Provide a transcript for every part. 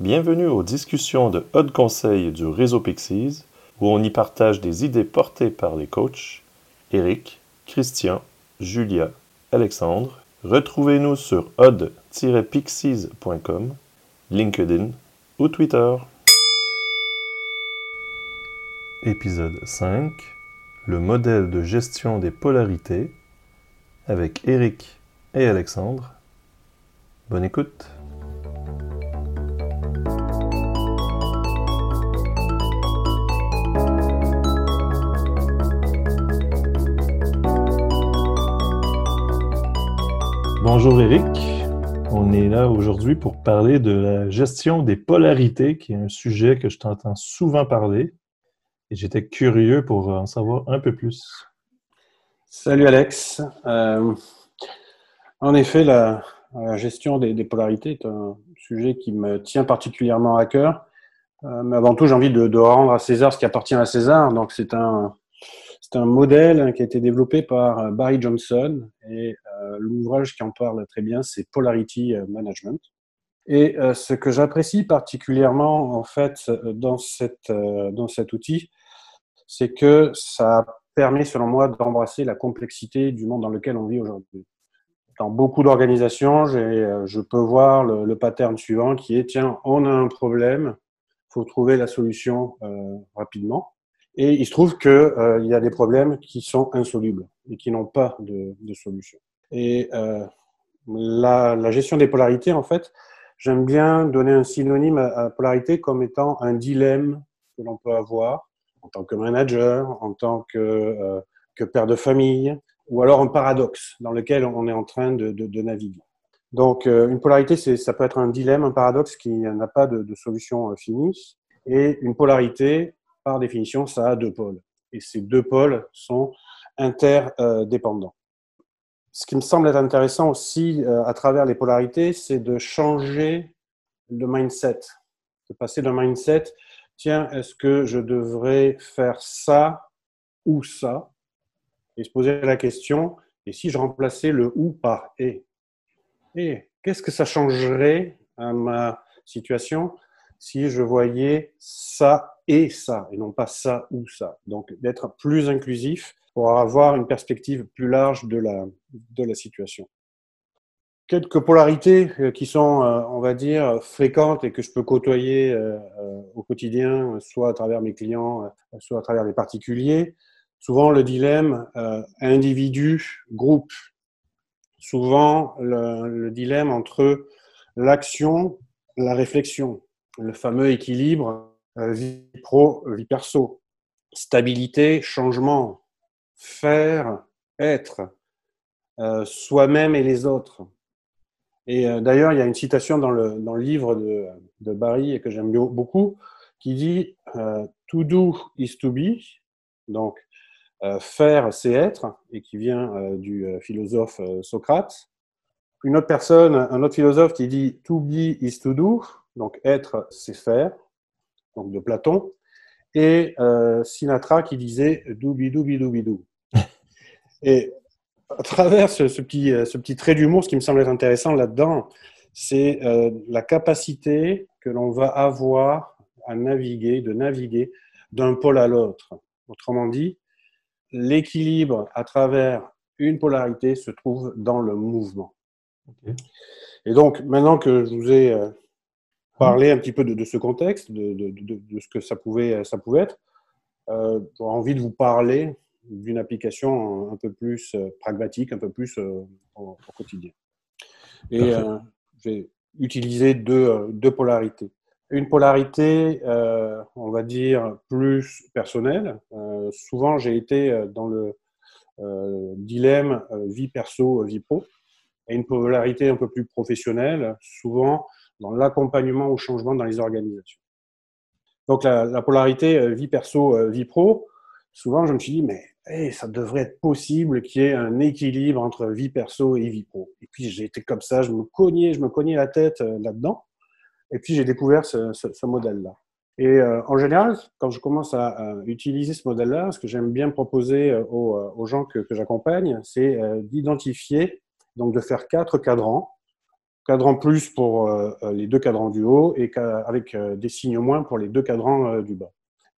Bienvenue aux discussions de Haut Conseil du réseau Pixies, où on y partage des idées portées par les coachs Eric, Christian, Julia, Alexandre. Retrouvez-nous sur odd-pixies.com, LinkedIn ou Twitter. Épisode 5 Le modèle de gestion des polarités avec Eric et Alexandre. Bonne écoute. Bonjour Eric, on est là aujourd'hui pour parler de la gestion des polarités, qui est un sujet que je t'entends souvent parler. Et j'étais curieux pour en savoir un peu plus. Salut Alex. Euh, en effet, la, gestion des, polarités est un sujet qui me tient particulièrement à cœur. Euh, mais avant tout, j'ai envie de, de, rendre à César ce qui appartient à César. Donc, c'est un, c'est un modèle qui a été développé par euh, Barry Johnson et euh, l'ouvrage qui en parle très bien, c'est Polarity euh, Management. Et ce que j'apprécie particulièrement en fait dans cet outil, c'est que ça permet selon moi d'embrasser la complexité du monde dans lequel on vit aujourd'hui. Dans beaucoup d'organisations, je peux voir le, le, pattern suivant qui est tiens, on a un problème, faut trouver la solution rapidement. Et il se trouve qu'il euh, y a des problèmes qui sont insolubles et qui n'ont pas de, de, solution. Et euh, la, la, gestion des polarités, en fait, j'aime bien donner un synonyme à, polarité comme étant un dilemme que l'on peut avoir en tant que manager, en tant que, euh, que père de famille, ou alors un paradoxe dans lequel on est en train de, de, de naviguer. Donc, euh, une polarité, ça peut être un dilemme, un paradoxe qui n'a pas de, de solution euh, finie. Et une polarité, par définition, ça a deux pôles. Et ces deux pôles sont interdépendants. Ce qui me semble être intéressant aussi euh, à travers les polarités, c'est de changer le mindset, de passer d'un mindset, tiens, est-ce que je devrais faire ça ou ça? Et se poser la question, et si je remplaçais le ou par et? Et qu'est-ce que ça changerait à ma situation? Si je voyais ça et ça, et non pas ça ou ça. Donc d'être plus inclusif pour avoir une perspective plus large de la, situation. Quelques polarités euh, qui sont, euh, on va dire, fréquentes et que je peux côtoyer euh, au quotidien, soit à travers mes clients, soit à travers les particuliers. Souvent le dilemme individu-groupe. Souvent le dilemme entre l'action, la réflexion le fameux équilibre euh, vie pro, vie perso, stabilité, changement, faire, être, euh, soi-même et les autres. Et euh, d'ailleurs, il y a une citation dans le, dans le livre de, de Barry que j'aime beaucoup qui dit To do is to be, donc faire c'est être, et qui vient du philosophe Socrate. Une autre personne, un autre philosophe qui dit To be is to do, donc être, c'est faire, donc de Platon, et euh, Sinatra qui disait doubi doubi doubi dou. et à travers ce, petit, euh, ce petit trait d'humour, ce qui me semble être intéressant là-dedans, c'est euh, la capacité que l'on va avoir à naviguer, de naviguer d'un pôle à l'autre. Autrement dit, l'équilibre à travers une polarité se trouve dans le mouvement. Et donc, maintenant que je vous ai parler un petit peu de, de ce contexte, de, de, de, ce que ça pouvait, ça pouvait être. Euh, J'aurais envie de vous parler d'une application un peu plus euh, pragmatique, un peu plus euh, au, au, quotidien. Et euh, j'ai utilisé deux, euh, deux, polarités. Une polarité, on va dire, plus personnelle. souvent, j'ai été dans le dilemme vie perso, vie pro. Et une polarité un peu plus professionnelle. Souvent, dans l'accompagnement au changement dans les organisations. Donc la, la polarité euh, vie perso, euh, vie pro, souvent je me suis dit, mais ça devrait être possible qu'il y ait un équilibre entre vie perso et vie pro. Et puis été comme ça, je me cognais, je me cognais la tête euh, là-dedans. Et puis j'ai découvert ce, modèle-là. Et en général, quand je commence à, utiliser ce modèle-là, ce que j'aime bien proposer aux, gens que j'accompagne, c'est d'identifier, donc de faire quatre cadrans cadran plus pour les deux cadrans du haut et avec des signes moins pour les deux cadrans du bas.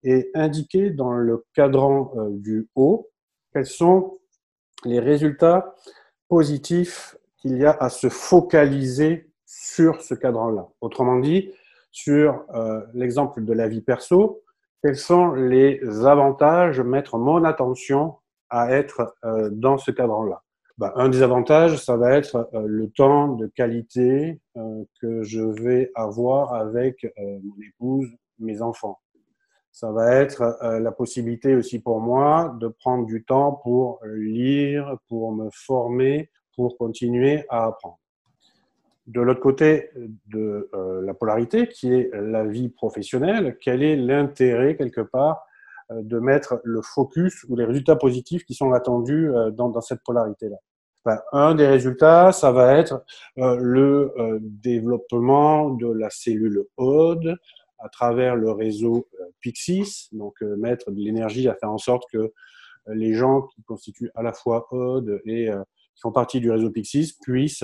Et indiquer dans le cadran du haut quels sont les résultats positifs qu'il y a à se focaliser sur ce cadran-là. Autrement dit, sur l'exemple de la vie perso, quels sont les avantages mettre mon attention à être euh, dans ce cadran-là bah, Un des avantages, ça va être euh, le temps de qualité euh, que je vais avoir avec mon épouse, mes enfants. Ça va être la possibilité aussi pour moi de prendre du temps pour lire, pour me former, pour continuer à apprendre de l'autre côté de euh, la polarité, qui est la vie professionnelle, quel est l'intérêt quelque part euh, de mettre le focus ou les résultats positifs qui sont attendus euh, dans, dans, cette polarité-là. Un des résultats, ça va être le développement de la cellule ODE à travers le réseau Pixis, donc mettre de l'énergie à faire en sorte que les gens qui constituent à la fois ODE et qui font partie du réseau Pixis puissent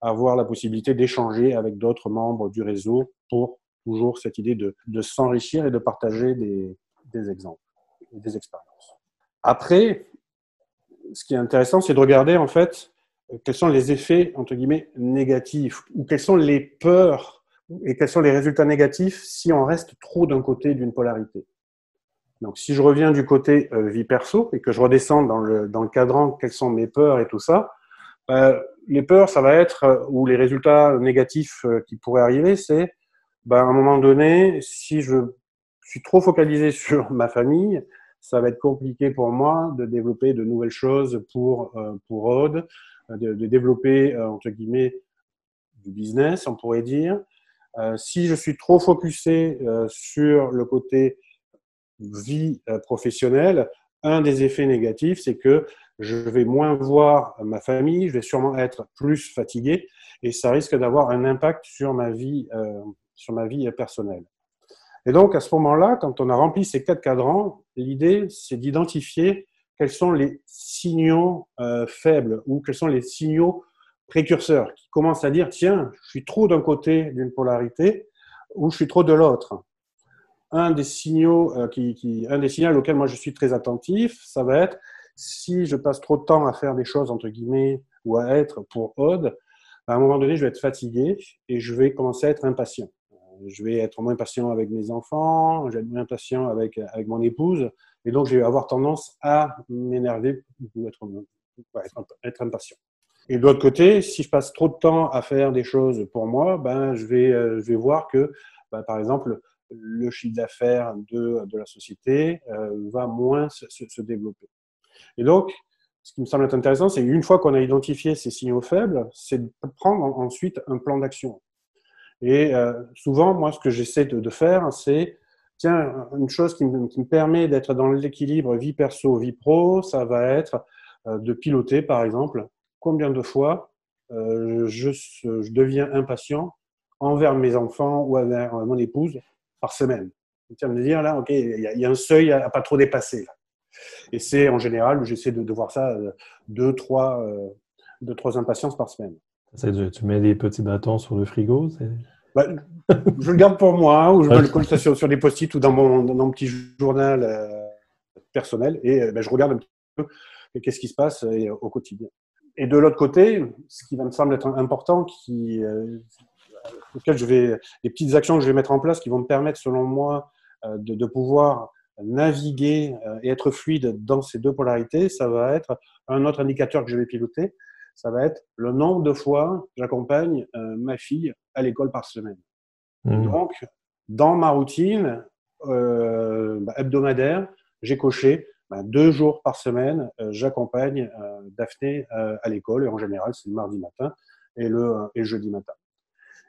avoir la possibilité d'échanger avec d'autres membres du réseau pour toujours cette idée de, de s'enrichir et de partager des, des exemples, des expériences. Après, ce qui est intéressant, c'est de regarder en fait quels sont les effets entre guillemets négatifs ou quelles sont les peurs et quels sont les résultats négatifs si on reste trop d'un côté d'une polarité. Donc, si je reviens du côté euh, vie perso et que je redescends dans le, dans le cadran, quelles sont mes peurs et tout ça, euh, les peurs, ça va être, euh, ou les résultats négatifs qui pourraient arriver, c'est ben, à un moment donné, si je suis trop focalisé sur ma famille, ça va être compliqué pour moi de développer de nouvelles choses pour, pour Aude, de, de, développer, entre guillemets, du business, on pourrait dire. si je suis trop focusé sur le côté vie professionnelle, un des effets négatifs, c'est que je vais moins voir ma famille, je vais sûrement être plus fatigué et ça risque d'avoir un impact sur ma vie, euh, sur ma vie personnelle. Et donc, à ce moment-là, quand on a rempli ces quatre cadrans, l'idée, c'est d'identifier quels sont les signaux euh, faibles ou quels sont les signaux précurseurs qui commencent à dire, tiens, je suis trop d'un côté d'une polarité ou je suis trop de l'autre. Un des signaux euh, un des signaux auxquels moi je suis très attentif, ça va être si je passe trop de temps à faire des choses, entre guillemets, ou à être pour Aude, à un moment donné, je vais être fatigué et je vais commencer à être impatient. Je vais être moins patient avec mes enfants, je vais être moins patient avec, avec mon épouse, et donc je vais avoir tendance à m'énerver ou être, être, impatient. Et de l'autre côté, si je passe trop de temps à faire des choses pour moi, ben, je, vais, euh, je vais voir que, ben, par exemple, le chiffre d'affaires de, de la société euh, va moins se, se développer. Et donc, ce qui me semble être intéressant, c'est une fois qu'on a identifié ces signaux faibles, c'est de prendre ensuite un plan d'action. Et euh, souvent, moi, ce que j'essaie de, faire, c'est, tiens, une chose qui me, permet d'être dans l'équilibre vie perso, vie pro, ça va être euh, de piloter, par exemple, combien de fois euh, je, deviens impatient envers mes enfants ou envers mon épouse par semaine? Tiens, me dire, là, OK, il y, a un seuil à, à pas trop dépasser. Et c'est en général j'essaie de, voir ça deux, trois, deux, impatiences par semaine. Tu mets des petits bâtons sur le frigo bah, Je le garde pour moi, ou je le colle sur, des post-it ou dans mon, petit journal euh, personnel et ben, je regarde un petit peu qu'est-ce qui se passe au quotidien. Et de l'autre côté, ce qui va me sembler être important, qui, auquel je vais, les petites actions que je vais mettre en place qui vont me permettre, selon moi, de, pouvoir naviguer euh, et être fluide dans ces deux polarités, ça va être un autre indicateur que je vais piloter. Ça va être le nombre de fois j'accompagne euh, ma fille à l'école par semaine. Mmh. Donc, dans ma routine euh, bah, hebdomadaire, j'ai coché bah, deux jours par semaine, j'accompagne Daphné à l'école et en général c'est le mardi matin et le, et le jeudi matin.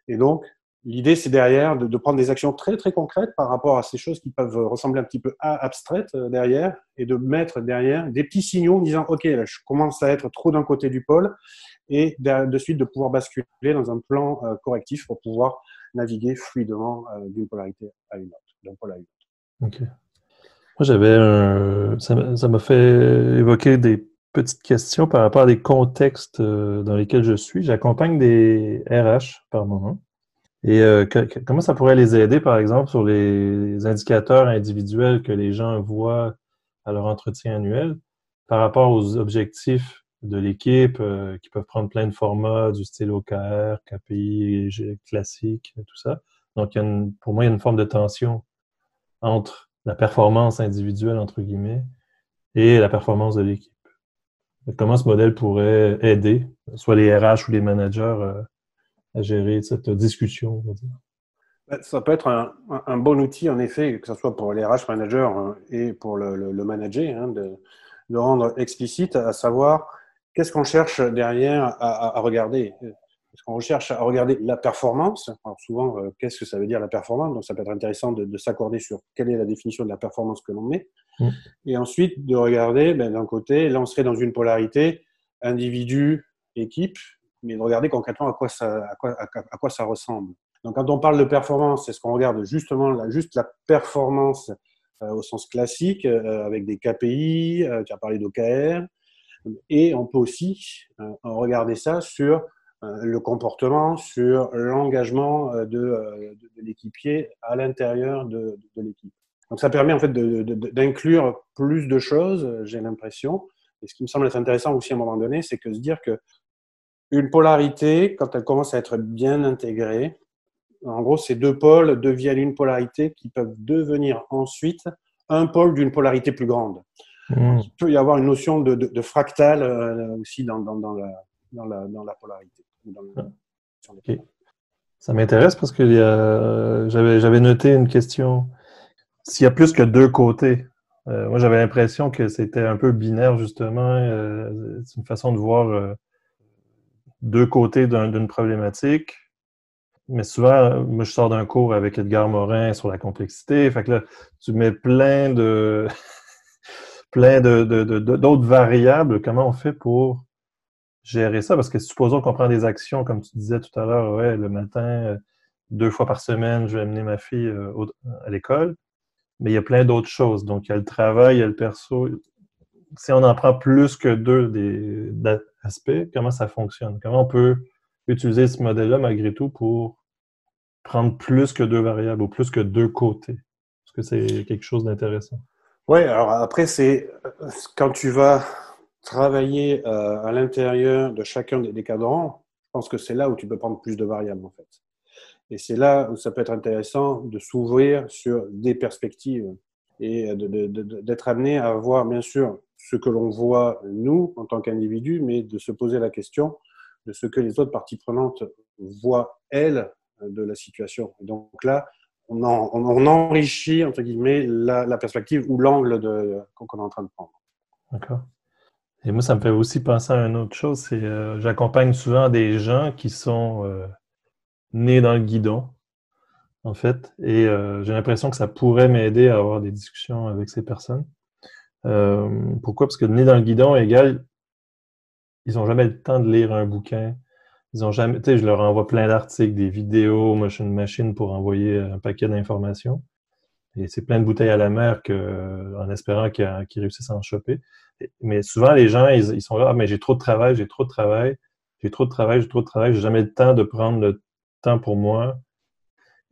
Et donc, L'idée, c'est derrière de, prendre des actions très très concrètes par rapport à ces choses qui peuvent ressembler un petit peu à abstraites euh, derrière et de mettre derrière des petits signaux en disant OK, là, je commence à être trop d'un côté du pôle et de suite de pouvoir basculer dans un plan euh, correctif pour pouvoir naviguer fluidement euh, d'une polarité à une autre, d'un pôle à une autre. OK. Moi, j'avais un. Ça m'a fait évoquer des petite question par rapport à des contextes dans lesquels je suis. J'accompagne des RH par moment. Et euh, comment ça pourrait les aider, par exemple, sur les indicateurs individuels que les gens voient à leur entretien annuel par rapport aux objectifs de l'équipe euh, qui peuvent prendre plein de formats du style OKR, KPI, classique, tout ça. Donc, pour moi, il y a une forme de tension entre la performance individuelle, entre guillemets, et la performance de l'équipe. Comment ce modèle pourrait aider, soit les RH ou les managers, euh, à gérer cette discussion, on va dire? Ben, ça peut être un, bon outil, en effet, que ce soit pour les RH managers hein, et pour le, manager, hein, de, de, rendre explicite, à savoir qu'est-ce qu'on cherche derrière à, regarder Est-ce qu'on recherche à regarder la performance Alors souvent, euh, qu'est-ce que ça veut dire la performance? Donc ça peut être intéressant de, s'accorder sur quelle est la définition de la performance que l'on met. Mm. Et ensuite, de regarder ben, d'un côté, là on serait dans une polarité individu, équipe, mais de regarder concrètement à quoi ça, ressemble. Donc quand on parle de performance, est-ce qu'on regarde justement la, juste la performance euh, au sens classique, euh, avec des KPI, tu as parlé d'OKR, et on peut aussi euh, regarder ça sur euh, le comportement, sur l'engagement euh, de, l'équipier à l'intérieur de, l'équipe. Donc ça permet en fait d'inclure plus de choses, j'ai l'impression. Et ce qui me semble être intéressant aussi à un moment donné, c'est que se dire que une polarité, quand elle commence à être bien intégrée, en gros, ces deux pôles deviennent une polarité qui peuvent devenir ensuite un pôle d'une polarité plus grande. Hmm. Il peut y avoir une notion de, de, fractal euh, aussi dans, dans, dans, la, dans, la, dans, la, polarité. Ça m'intéresse parce que euh, j'avais noté une question. S'il y a plus que deux côtés, euh, moi j'avais l'impression que c'était un peu binaire justement. C'est une façon de voir deux côtés d'une problématique. Mais souvent, moi, je sors d'un cours avec Edgar Morin sur la complexité. Fait que là, tu mets plein de, plein d'autres variables. Comment on fait pour gérer ça? Parce que supposons qu'on prend des actions, comme tu disais tout à l'heure, ouais, le matin, euh, deux fois par semaine, je vais amener ma fille euh, à l'école. Mais il y a plein d'autres choses. Donc, il y a le travail, il y a le perso. Si on en prend plus que deux des, aspects, comment ça fonctionne? Comment on peut utiliser ce modèle-là malgré tout pour prendre plus que deux variables ou plus que deux côtés? Est-ce que c'est quelque chose d'intéressant? Oui, alors après, c'est quand tu vas travailler euh, à l'intérieur de chacun des, cadrans, je pense que c'est là où tu peux prendre plus de variables en fait. Et c'est là où ça peut être intéressant de s'ouvrir sur des perspectives et d'être amené à voir bien sûr ce que l'on voit nous en tant qu'individus, mais de se poser la question de ce que les autres parties prenantes voient elles de la situation. Et donc là, on, enrichit, entre guillemets, la, perspective ou l'angle qu'on est en train de prendre. D'accord. Et moi, ça me fait aussi penser à une autre chose, c'est euh, j'accompagne souvent des gens qui sont euh, nés dans le guidon, en fait, et euh, j'ai l'impression que ça pourrait m'aider à avoir des discussions avec ces personnes. Pourquoi? Parce que nés dans le guidon égale, ils n'ont jamais le temps de lire un bouquin, ils ont jamais, je leur envoie plein d'articles, des vidéos, une machine pour envoyer un paquet d'informations. Et c'est plein de bouteilles à la mer que, en espérant qu'ils réussissent à en choper. Mais souvent, les gens, ils, sont là, ah, mais j'ai trop de travail, j'ai trop de travail, j'ai trop de travail, j'ai trop de travail, j'ai jamais le temps de prendre le temps pour moi.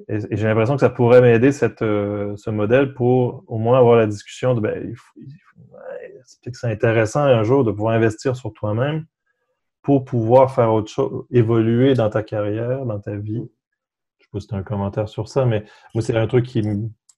Et, j'ai l'impression que ça pourrait m'aider euh, ce modèle pour au moins avoir la discussion de ben, c'est c'est intéressant un jour de pouvoir investir sur toi-même pour pouvoir faire autre chose, évoluer dans ta carrière, dans ta vie. Je sais pas si tu as un commentaire sur ça, mais moi, c'est un truc qui,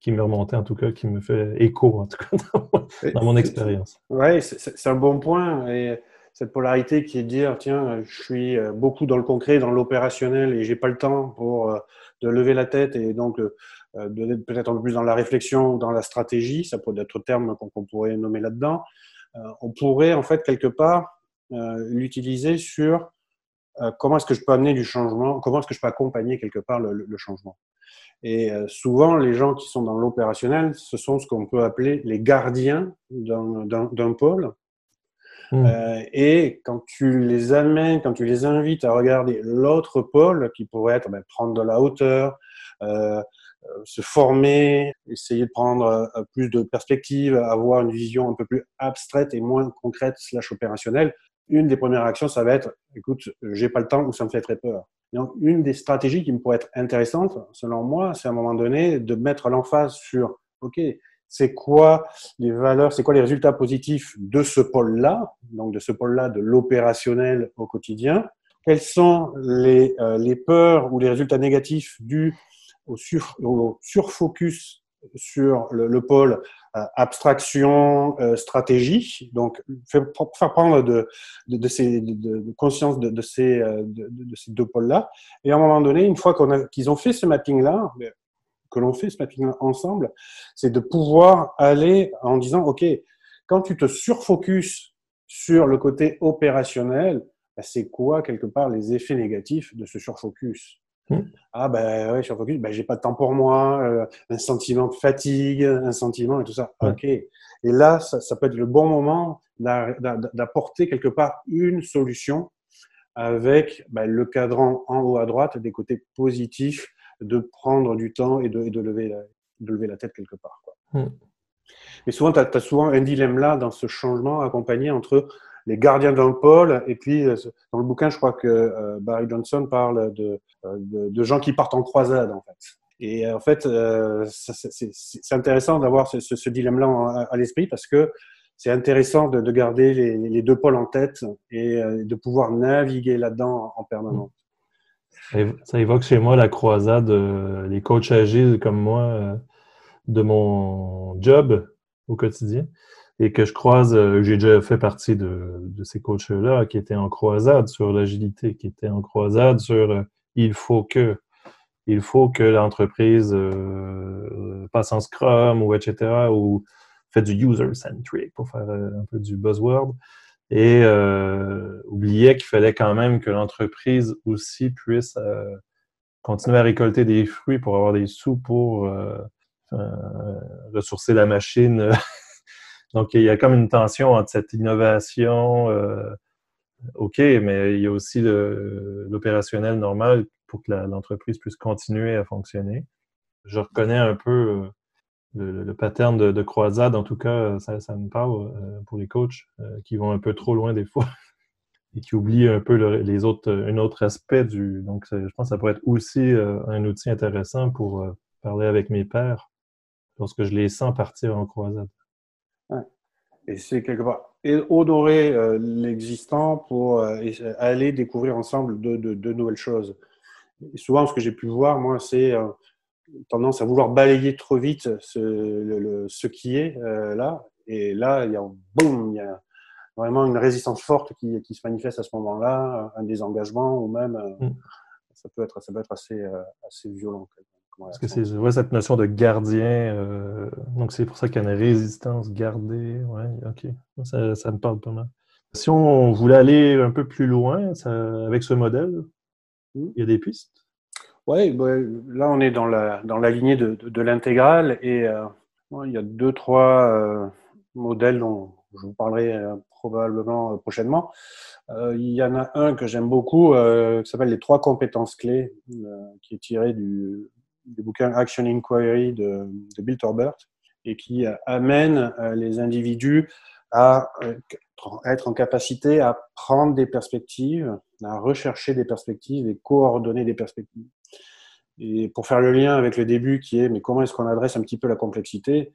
qui me remontait, en tout cas, qui me fait écho, en tout cas, dans mon, expérience. Oui, c'est un bon point. Et cette polarité qui est de dire, tiens, je suis euh, beaucoup dans le concret, dans l'opérationnel, et j'ai pas le temps pour euh, de lever la tête et donc euh, de peut-être un peu plus dans la réflexion, dans la stratégie. Ça peut être d'autres termes qu'on pourrait nommer là-dedans. On pourrait, en fait, quelque part, euh, l'utiliser sur euh, comment est-ce que je peux amener du changement, comment est-ce que je peux accompagner quelque part le, changement. Et euh, souvent, les gens qui sont dans l'opérationnel, ce sont ce qu'on peut appeler les gardiens d'un pôle. Mmh. et quand tu les amènes, quand tu les invites à regarder l'autre pôle, qui pourrait être ben, prendre de la hauteur, se former, essayer de prendre plus de perspectives, avoir une vision un peu plus abstraite et moins concrète slash opérationnelle, une des premières actions, ça va être, écoute, j'ai pas le temps ou ça me fait très peur. Donc, une des stratégies qui me pourrait être intéressante, selon moi, c'est à un moment donné de mettre l'emphase sur, OK, c'est quoi les valeurs, c'est quoi les résultats positifs de ce pôle-là, donc de ce pôle-là de l'opérationnel au quotidien, quelles sont les, euh, les peurs ou les résultats négatifs dus au, sur, au surfocus sur le, le pôle euh, abstraction, euh, stratégie? Donc, faire prendre de, de, de, ces, de conscience de, ces, euh, de, ces deux pôles-là. Et à un moment donné, une fois qu'ils ont fait ce mapping-là, que l'on fait ce mapping-là ensemble, c'est de pouvoir aller en disant, OK, quand tu te surfocuses sur le côté opérationnel, bah, c'est quoi quelque part les effets négatifs de ce surfocus? Hmm. Ah ben ouais, je suis focus, ben j'ai pas de temps pour moi, euh, un sentiment de fatigue, un sentiment et tout ça. Ok. Et là, ça, ça, peut être le bon moment d'apporter quelque part une solution avec ben, le cadran en haut à droite, des côtés positifs, de prendre du temps et de, et de lever, la, de lever la tête quelque part. Quoi. Hmm. Mais souvent, tu as, as, souvent un dilemme là dans ce changement accompagné entre les gardiens d'un pôle. Et puis, euh, dans le bouquin, je crois que euh, Barry Johnson parle de, euh, de, de, gens qui partent en croisade, en fait. Et en fait, c'est intéressant d'avoir ce, ce, dilemme-là à, l'esprit parce que c'est intéressant de, de garder les, les, deux pôles en tête et de pouvoir naviguer là-dedans en permanence. Ça évoque chez moi la croisade, les coachs agiles comme moi, de mon job au quotidien et que je croise, euh, j'ai déjà fait partie de, de ces coachs-là qui étaient en croisade sur l'agilité, qui étaient en croisade sur euh, il faut que, il faut que l'entreprise euh, passe en Scrum ou etc. ou fait du user-centric pour faire un peu du buzzword et euh, oubliait qu'il fallait quand même que l'entreprise aussi puisse continuer à récolter des fruits pour avoir des sous pour ressourcer la machine Donc, il y a comme une tension entre cette innovation, euh, OK, mais il y a aussi l'opérationnel normal pour que l'entreprise puisse continuer à fonctionner. Je reconnais un peu euh, le, pattern de, de, croisade, en tout cas, ça, ça me parle euh, pour les coachs euh, qui vont un peu trop loin des fois et qui oublient un peu le, les autres, un autre aspect du. Donc, je pense que ça pourrait être aussi un outil intéressant pour parler avec mes pairs lorsque je les sens partir en croisade. Et c'est quelque part et honorer euh, l'existant pour euh, aller découvrir ensemble de, nouvelles choses. Souvent, ce que j'ai pu voir, moi, c'est euh, tendance à vouloir balayer trop vite ce, le, ce qui est euh, là. Et là, il y a, boum, il y a vraiment une résistance forte qui, qui se manifeste à ce moment-là, un désengagement ou même, mm. ça peut être, ça peut être assez, assez violent. Parce que c'est ouais, cette notion de gardien. Euh, donc, c'est pour ça qu'il y a une résistance gardée. Ouais, OK. Ça, ça, me parle pas mal. Si on voulait aller un peu plus loin ça, avec ce modèle, hmm. il y a des pistes? Oui, ben, là, on est dans la, dans la lignée de, de, de l'intégrale et euh, il y a deux, trois euh, modèles dont je vous parlerai euh, probablement euh, prochainement. il y en a un que j'aime beaucoup qui s'appelle les trois compétences clés, qui est tiré du, du bouquin Action Inquiry de, de Bill Torbert et qui euh, amène euh, les individus à euh, être en capacité à prendre des perspectives, à rechercher des perspectives et coordonner des perspectives. Et pour faire le lien avec le début qui est mais comment est-ce qu'on adresse un petit peu la complexité,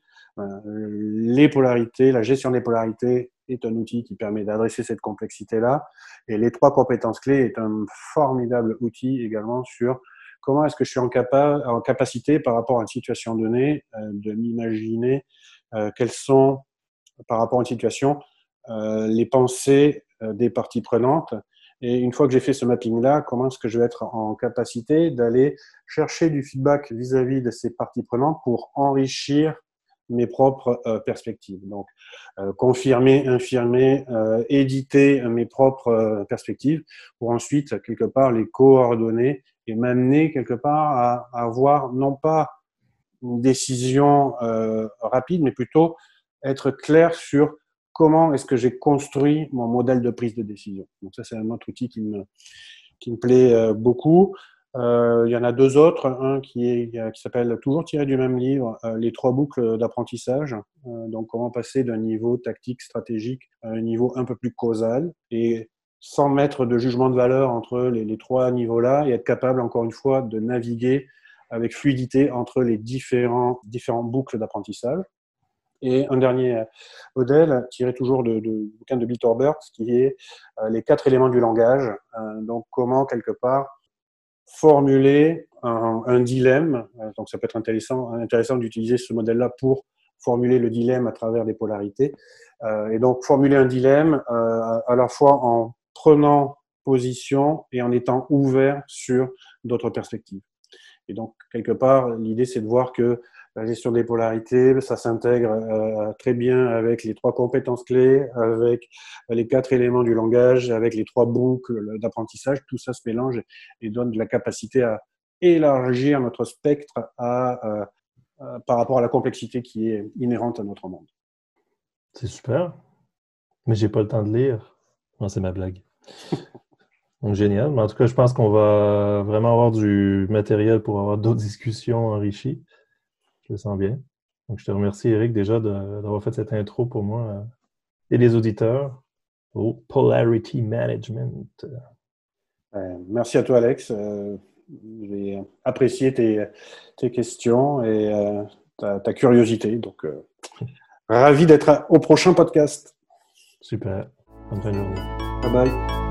les polarités, la gestion des polarités est un outil qui permet d'adresser cette complexité-là. Et les trois compétences clés est un formidable outil également sur comment est-ce que je suis en, en, capacité par rapport à une situation donnée euh, de m'imaginer euh, quelles sont, par rapport à une situation, euh, les pensées des parties prenantes. Et une fois que j'ai fait ce mapping-là, comment est-ce que je vais être en capacité d'aller chercher du feedback vis-à-vis -vis de ces parties prenantes pour enrichir mes propres euh, perspectives? Donc, euh, confirmer, infirmer, euh, éditer mes propres perspectives pour ensuite, quelque part, les coordonner et m'amener, quelque part, à, avoir non pas une décision rapide, mais plutôt être clair sur comment est-ce que j'ai construit mon modèle de prise de décision. Donc ça, c'est un autre outil qui me, qui me plaît beaucoup. Euh, il y en a deux autres, un qui est qui s'appelle toujours tiré du même livre, euh, les trois boucles d'apprentissage. Euh, donc comment passer d'un niveau tactique stratégique à un niveau un peu plus causal et sans mettre de jugement de valeur entre les, les trois niveaux-là et être capable encore une fois de naviguer avec fluidité entre les différents différentes boucles d'apprentissage. Et un dernier modèle, tiré toujours de, de bouquin de Bill Torbert, qui est les quatre éléments du langage. donc comment quelque part formuler un, dilemme. Euh, donc, ça peut être intéressant, d'utiliser ce modèle-là pour formuler le dilemme à travers des polarités. Euh, et donc, formuler un dilemme euh, à la fois en prenant position et en étant ouvert sur d'autres perspectives. Et donc, quelque part, l'idée, c'est de voir que la gestion des polarités, ça s'intègre euh, très bien avec les trois compétences clés, avec les quatre éléments du langage, avec les trois boucles d'apprentissage. Tout ça se mélange et donne de la capacité à élargir notre spectre à, euh, euh, par rapport à la complexité qui est inhérente à notre monde. C'est super. Mais j'ai pas le temps de lire. Non, c'est ma blague. Donc, génial. Mais en tout cas, je pense qu'on va vraiment avoir du matériel pour avoir d'autres discussions enrichies. Je le sens bien. Donc, je te remercie, Eric, déjà d'avoir fait cette intro pour moi euh, et les auditeurs au Polarity Management. Euh, merci à toi, Alex. Euh, j'ai apprécié tes, tes, questions et ta, ta, curiosité. Donc, ravi d'être au prochain podcast. Super. Bonne fin de journée. Bye bye.